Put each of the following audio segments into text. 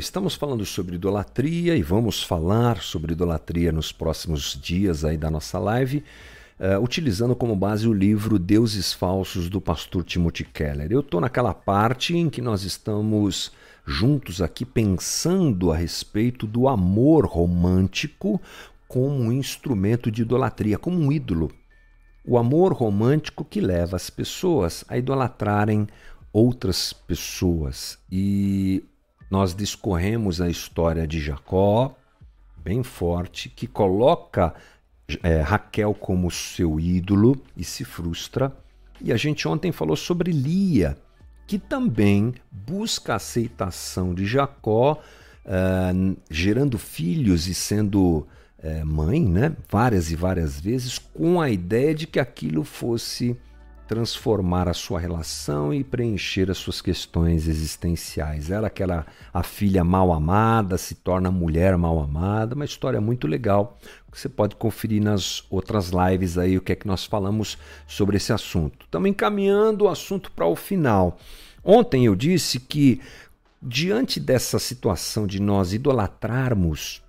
Estamos falando sobre idolatria e vamos falar sobre idolatria nos próximos dias aí da nossa live, uh, utilizando como base o livro Deuses Falsos do pastor Timothy Keller. Eu estou naquela parte em que nós estamos juntos aqui pensando a respeito do amor romântico como um instrumento de idolatria, como um ídolo. O amor romântico que leva as pessoas a idolatrarem outras pessoas. E nós discorremos a história de Jacó, bem forte, que coloca é, Raquel como seu ídolo e se frustra. E a gente ontem falou sobre Lia, que também busca a aceitação de Jacó, uh, gerando filhos e sendo uh, mãe, né? várias e várias vezes, com a ideia de que aquilo fosse transformar a sua relação e preencher as suas questões existenciais. Era a filha mal amada, se torna mulher mal amada, uma história muito legal. Você pode conferir nas outras lives aí o que é que nós falamos sobre esse assunto. Estamos encaminhando o assunto para o final. Ontem eu disse que diante dessa situação de nós idolatrarmos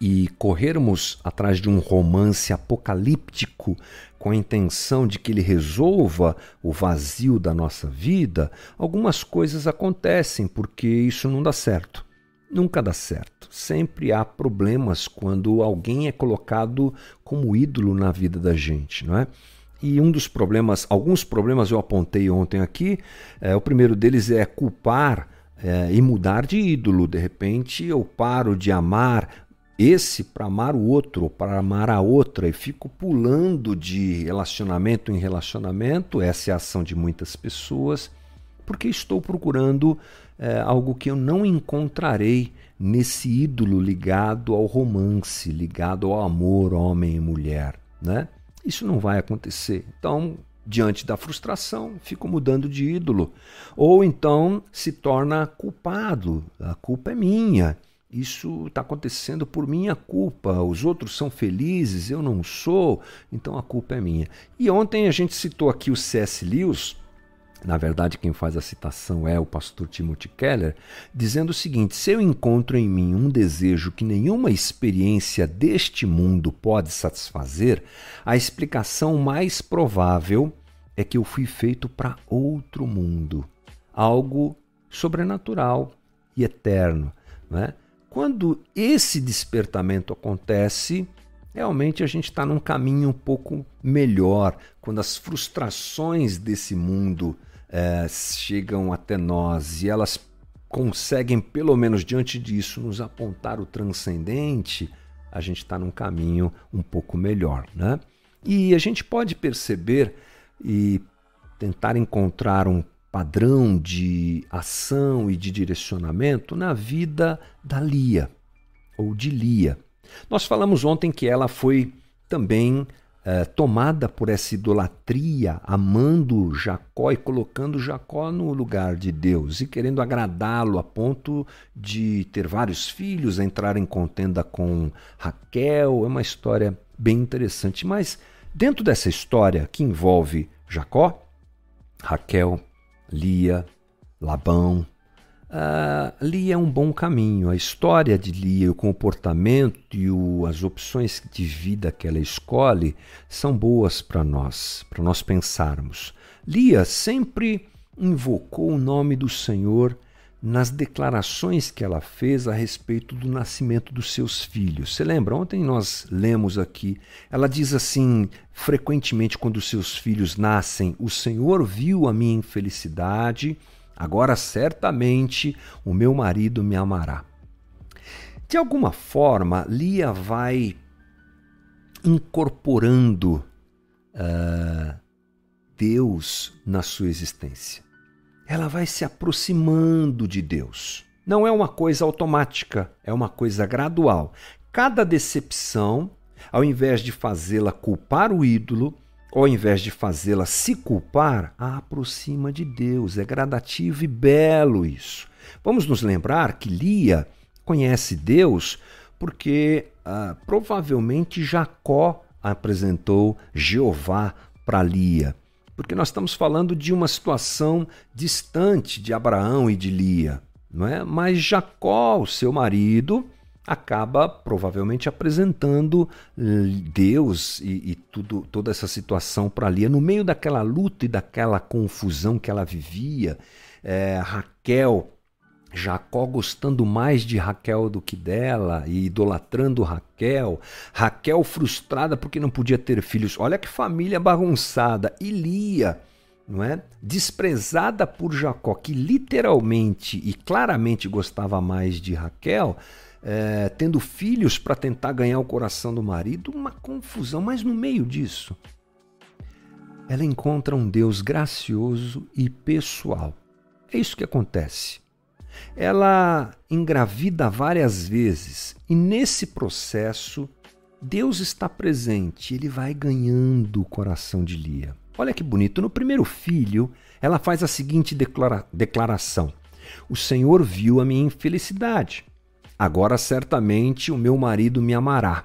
e corrermos atrás de um romance apocalíptico com a intenção de que ele resolva o vazio da nossa vida, algumas coisas acontecem porque isso não dá certo. Nunca dá certo. Sempre há problemas quando alguém é colocado como ídolo na vida da gente, não é? E um dos problemas, alguns problemas eu apontei ontem aqui. É, o primeiro deles é culpar é, e mudar de ídolo. De repente eu paro de amar esse para amar o outro, ou para amar a outra, e fico pulando de relacionamento em relacionamento, essa é a ação de muitas pessoas, porque estou procurando é, algo que eu não encontrarei nesse ídolo ligado ao romance, ligado ao amor homem e mulher. Né? Isso não vai acontecer. Então, diante da frustração, fico mudando de ídolo. Ou então se torna culpado, a culpa é minha isso está acontecendo por minha culpa. Os outros são felizes, eu não sou, então a culpa é minha. E ontem a gente citou aqui o C.S. Lewis, na verdade quem faz a citação é o pastor Timothy Keller, dizendo o seguinte: se eu encontro em mim um desejo que nenhuma experiência deste mundo pode satisfazer, a explicação mais provável é que eu fui feito para outro mundo, algo sobrenatural e eterno. Né? Quando esse despertamento acontece, realmente a gente está num caminho um pouco melhor. Quando as frustrações desse mundo é, chegam até nós e elas conseguem, pelo menos diante disso, nos apontar o transcendente, a gente está num caminho um pouco melhor. Né? E a gente pode perceber e tentar encontrar um padrão de ação e de direcionamento na vida da Lia, ou de Lia. Nós falamos ontem que ela foi também é, tomada por essa idolatria, amando Jacó e colocando Jacó no lugar de Deus e querendo agradá-lo a ponto de ter vários filhos, entrar em contenda com Raquel. É uma história bem interessante. Mas dentro dessa história que envolve Jacó, Raquel Lia, Labão. Uh, Lia é um bom caminho. A história de Lia, o comportamento e o, as opções de vida que ela escolhe são boas para nós, para nós pensarmos. Lia sempre invocou o nome do Senhor nas declarações que ela fez a respeito do nascimento dos seus filhos. Você lembra? Ontem nós lemos aqui. Ela diz assim, frequentemente, quando seus filhos nascem: O Senhor viu a minha infelicidade, agora certamente o meu marido me amará. De alguma forma, Lia vai incorporando uh, Deus na sua existência ela vai se aproximando de Deus. Não é uma coisa automática, é uma coisa gradual. Cada decepção, ao invés de fazê-la culpar o ídolo, ao invés de fazê-la se culpar, a aproxima de Deus. É gradativo e belo isso. Vamos nos lembrar que Lia conhece Deus porque ah, provavelmente Jacó apresentou Jeová para Lia porque nós estamos falando de uma situação distante de Abraão e de Lia. não é? Mas Jacó, o seu marido, acaba provavelmente apresentando eh, Deus e, e tudo, toda essa situação para Lia. No meio daquela luta e daquela confusão que ela vivia, é, Raquel, Jacó gostando mais de Raquel do que dela e idolatrando Raquel, Raquel frustrada porque não podia ter filhos. Olha que família bagunçada. E Lia, não é? Desprezada por Jacó, que literalmente e claramente gostava mais de Raquel, é, tendo filhos para tentar ganhar o coração do marido, uma confusão. Mas no meio disso, ela encontra um Deus gracioso e pessoal. É isso que acontece. Ela engravida várias vezes e nesse processo Deus está presente, ele vai ganhando o coração de Lia. Olha que bonito. No primeiro filho, ela faz a seguinte declara declaração: O Senhor viu a minha infelicidade Agora certamente o meu marido me amará.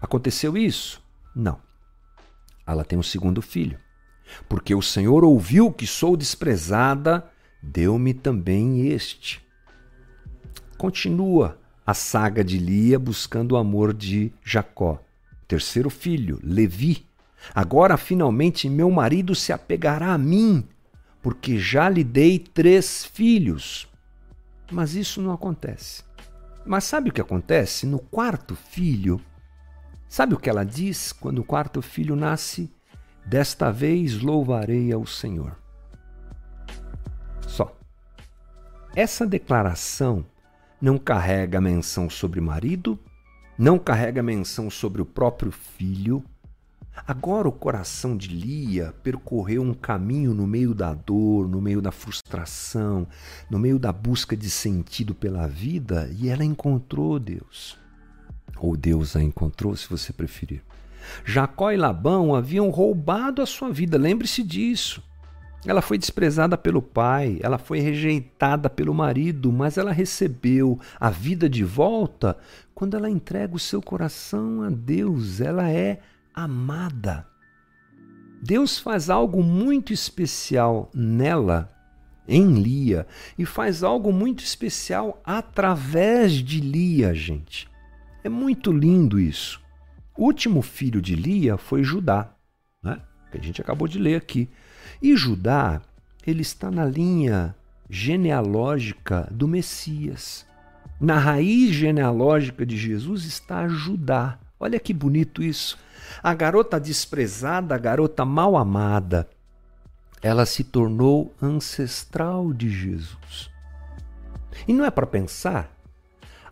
Aconteceu isso? Não. Ela tem um segundo filho. Porque o Senhor ouviu que sou desprezada, deu-me também este. Continua a saga de Lia buscando o amor de Jacó. Terceiro filho, Levi. Agora finalmente meu marido se apegará a mim, porque já lhe dei três filhos. Mas isso não acontece. Mas sabe o que acontece? No quarto filho, sabe o que ela diz quando o quarto filho nasce? Desta vez louvarei ao Senhor. Essa declaração não carrega menção sobre marido, não carrega menção sobre o próprio filho, Agora o coração de Lia percorreu um caminho no meio da dor, no meio da frustração, no meio da busca de sentido pela vida e ela encontrou Deus. Ou Deus a encontrou, se você preferir. Jacó e Labão haviam roubado a sua vida, lembre-se disso. Ela foi desprezada pelo pai, ela foi rejeitada pelo marido, mas ela recebeu a vida de volta quando ela entrega o seu coração a Deus. Ela é amada. Deus faz algo muito especial nela, em Lia, e faz algo muito especial através de Lia, gente. É muito lindo isso. O último filho de Lia foi Judá, né? que a gente acabou de ler aqui. E Judá, ele está na linha genealógica do Messias. Na raiz genealógica de Jesus está Judá. Olha que bonito isso. A garota desprezada, a garota mal amada, ela se tornou ancestral de Jesus. E não é para pensar,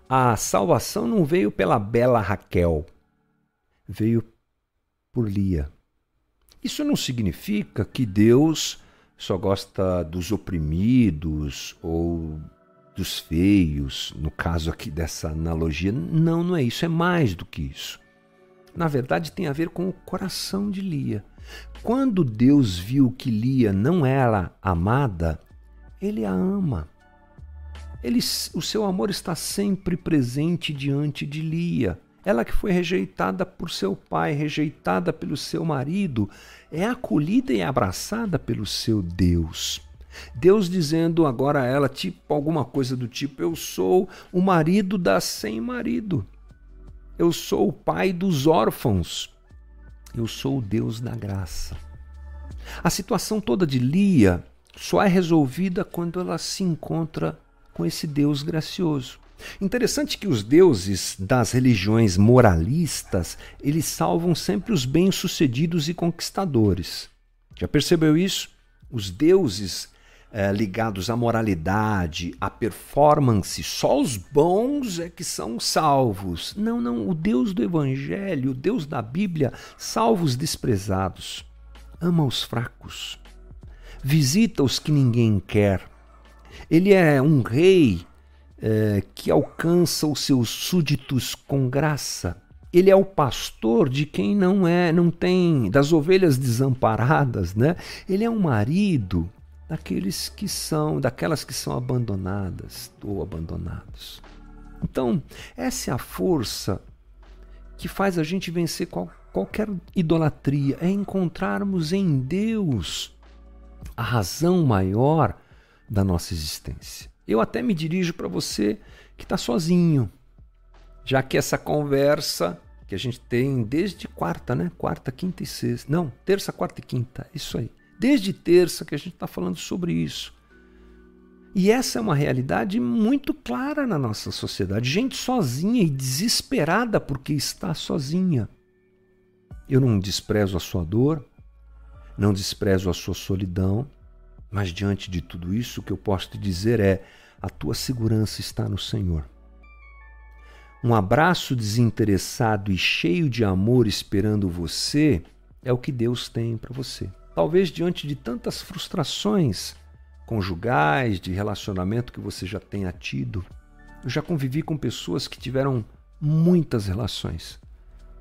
a salvação não veio pela bela Raquel, veio por Lia. Isso não significa que Deus só gosta dos oprimidos ou dos feios, no caso aqui dessa analogia. Não, não é isso, é mais do que isso. Na verdade, tem a ver com o coração de Lia. Quando Deus viu que Lia não era amada, ele a ama. Ele, o seu amor está sempre presente diante de Lia. Ela que foi rejeitada por seu pai, rejeitada pelo seu marido, é acolhida e abraçada pelo seu Deus. Deus dizendo agora a ela, tipo, alguma coisa do tipo: Eu sou o marido da sem marido. Eu sou o pai dos órfãos. Eu sou o Deus da graça. A situação toda de Lia só é resolvida quando ela se encontra com esse Deus gracioso. Interessante que os deuses das religiões moralistas, eles salvam sempre os bem-sucedidos e conquistadores. Já percebeu isso? Os deuses é, ligados à moralidade, à performance, só os bons é que são salvos. Não, não, o Deus do Evangelho, o Deus da Bíblia, salva os desprezados, ama os fracos, visita os que ninguém quer. Ele é um rei é, que alcança os seus súditos com graça. Ele é o pastor de quem não é, não tem, das ovelhas desamparadas, né? Ele é um marido daqueles que são, daquelas que são abandonadas ou abandonados. Então, essa é a força que faz a gente vencer qual, qualquer idolatria, é encontrarmos em Deus a razão maior da nossa existência. Eu até me dirijo para você que está sozinho, já que essa conversa que a gente tem desde quarta, né? Quarta, quinta e sexta. Não, terça, quarta e quinta. Isso aí. Desde terça que a gente está falando sobre isso. E essa é uma realidade muito clara na nossa sociedade. Gente sozinha e desesperada porque está sozinha. Eu não desprezo a sua dor, não desprezo a sua solidão, mas diante de tudo isso, o que eu posso te dizer é: a tua segurança está no Senhor. Um abraço desinteressado e cheio de amor esperando você é o que Deus tem para você. Talvez diante de tantas frustrações conjugais, de relacionamento que você já tenha tido. Eu já convivi com pessoas que tiveram muitas relações.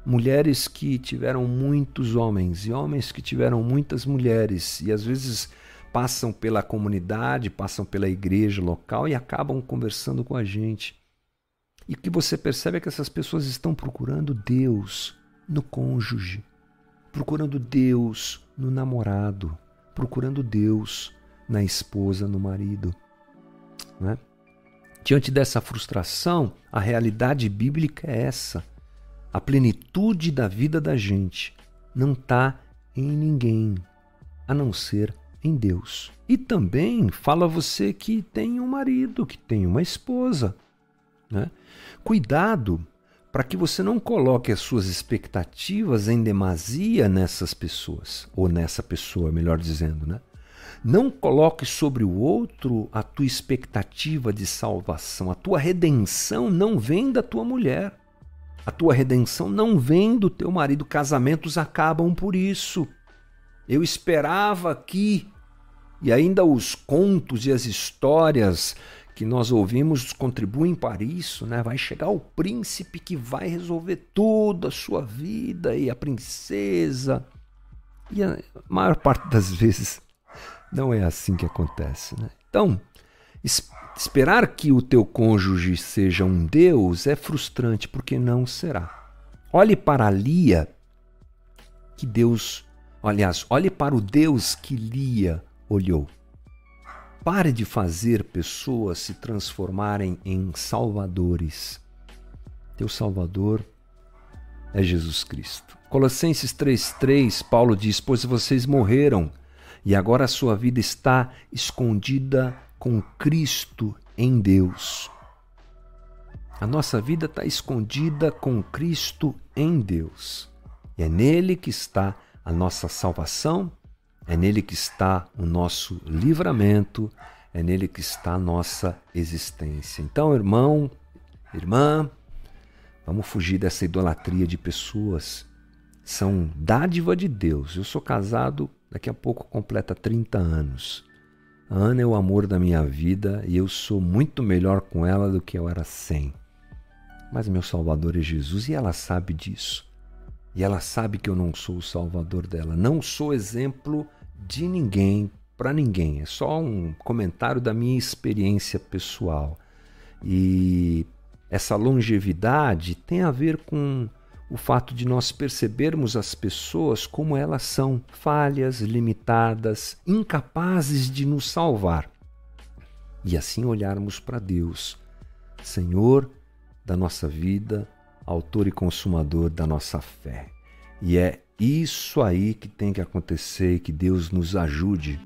Mulheres que tiveram muitos homens e homens que tiveram muitas mulheres e às vezes passam pela comunidade, passam pela igreja local e acabam conversando com a gente. E o que você percebe é que essas pessoas estão procurando Deus no cônjuge, procurando Deus no namorado, procurando Deus na esposa, no marido. Né? Diante dessa frustração, a realidade bíblica é essa. A plenitude da vida da gente não está em ninguém, a não ser em Deus. E também fala você que tem um marido, que tem uma esposa. Né? Cuidado para que você não coloque as suas expectativas em demasia nessas pessoas, ou nessa pessoa, melhor dizendo, né? Não coloque sobre o outro a tua expectativa de salvação. A tua redenção não vem da tua mulher. A tua redenção não vem do teu marido. Casamentos acabam por isso. Eu esperava aqui. E ainda os contos e as histórias que nós ouvimos contribuem para isso, né? Vai chegar o príncipe que vai resolver tudo a sua vida e a princesa. E a maior parte das vezes não é assim que acontece. Né? Então, es esperar que o teu cônjuge seja um Deus é frustrante, porque não será. Olhe para Lia, que Deus. Aliás, olhe para o Deus que Lia olhou. Pare de fazer pessoas se transformarem em salvadores. Teu Salvador é Jesus Cristo. Colossenses 3,3, Paulo diz: Pois vocês morreram e agora a sua vida está escondida com Cristo em Deus. A nossa vida está escondida com Cristo em Deus. E é nele que está a nossa salvação, é nele que está o nosso livramento, é nele que está a nossa existência. Então, irmão, irmã, vamos fugir dessa idolatria de pessoas. São dádiva de Deus. Eu sou casado Daqui a pouco completa 30 anos. A Ana é o amor da minha vida e eu sou muito melhor com ela do que eu era sem. Mas meu Salvador é Jesus e ela sabe disso. E ela sabe que eu não sou o Salvador dela. Não sou exemplo de ninguém para ninguém. É só um comentário da minha experiência pessoal. E essa longevidade tem a ver com o fato de nós percebermos as pessoas como elas são, falhas, limitadas, incapazes de nos salvar. E assim olharmos para Deus, Senhor da nossa vida, Autor e Consumador da nossa fé. E é isso aí que tem que acontecer e que Deus nos ajude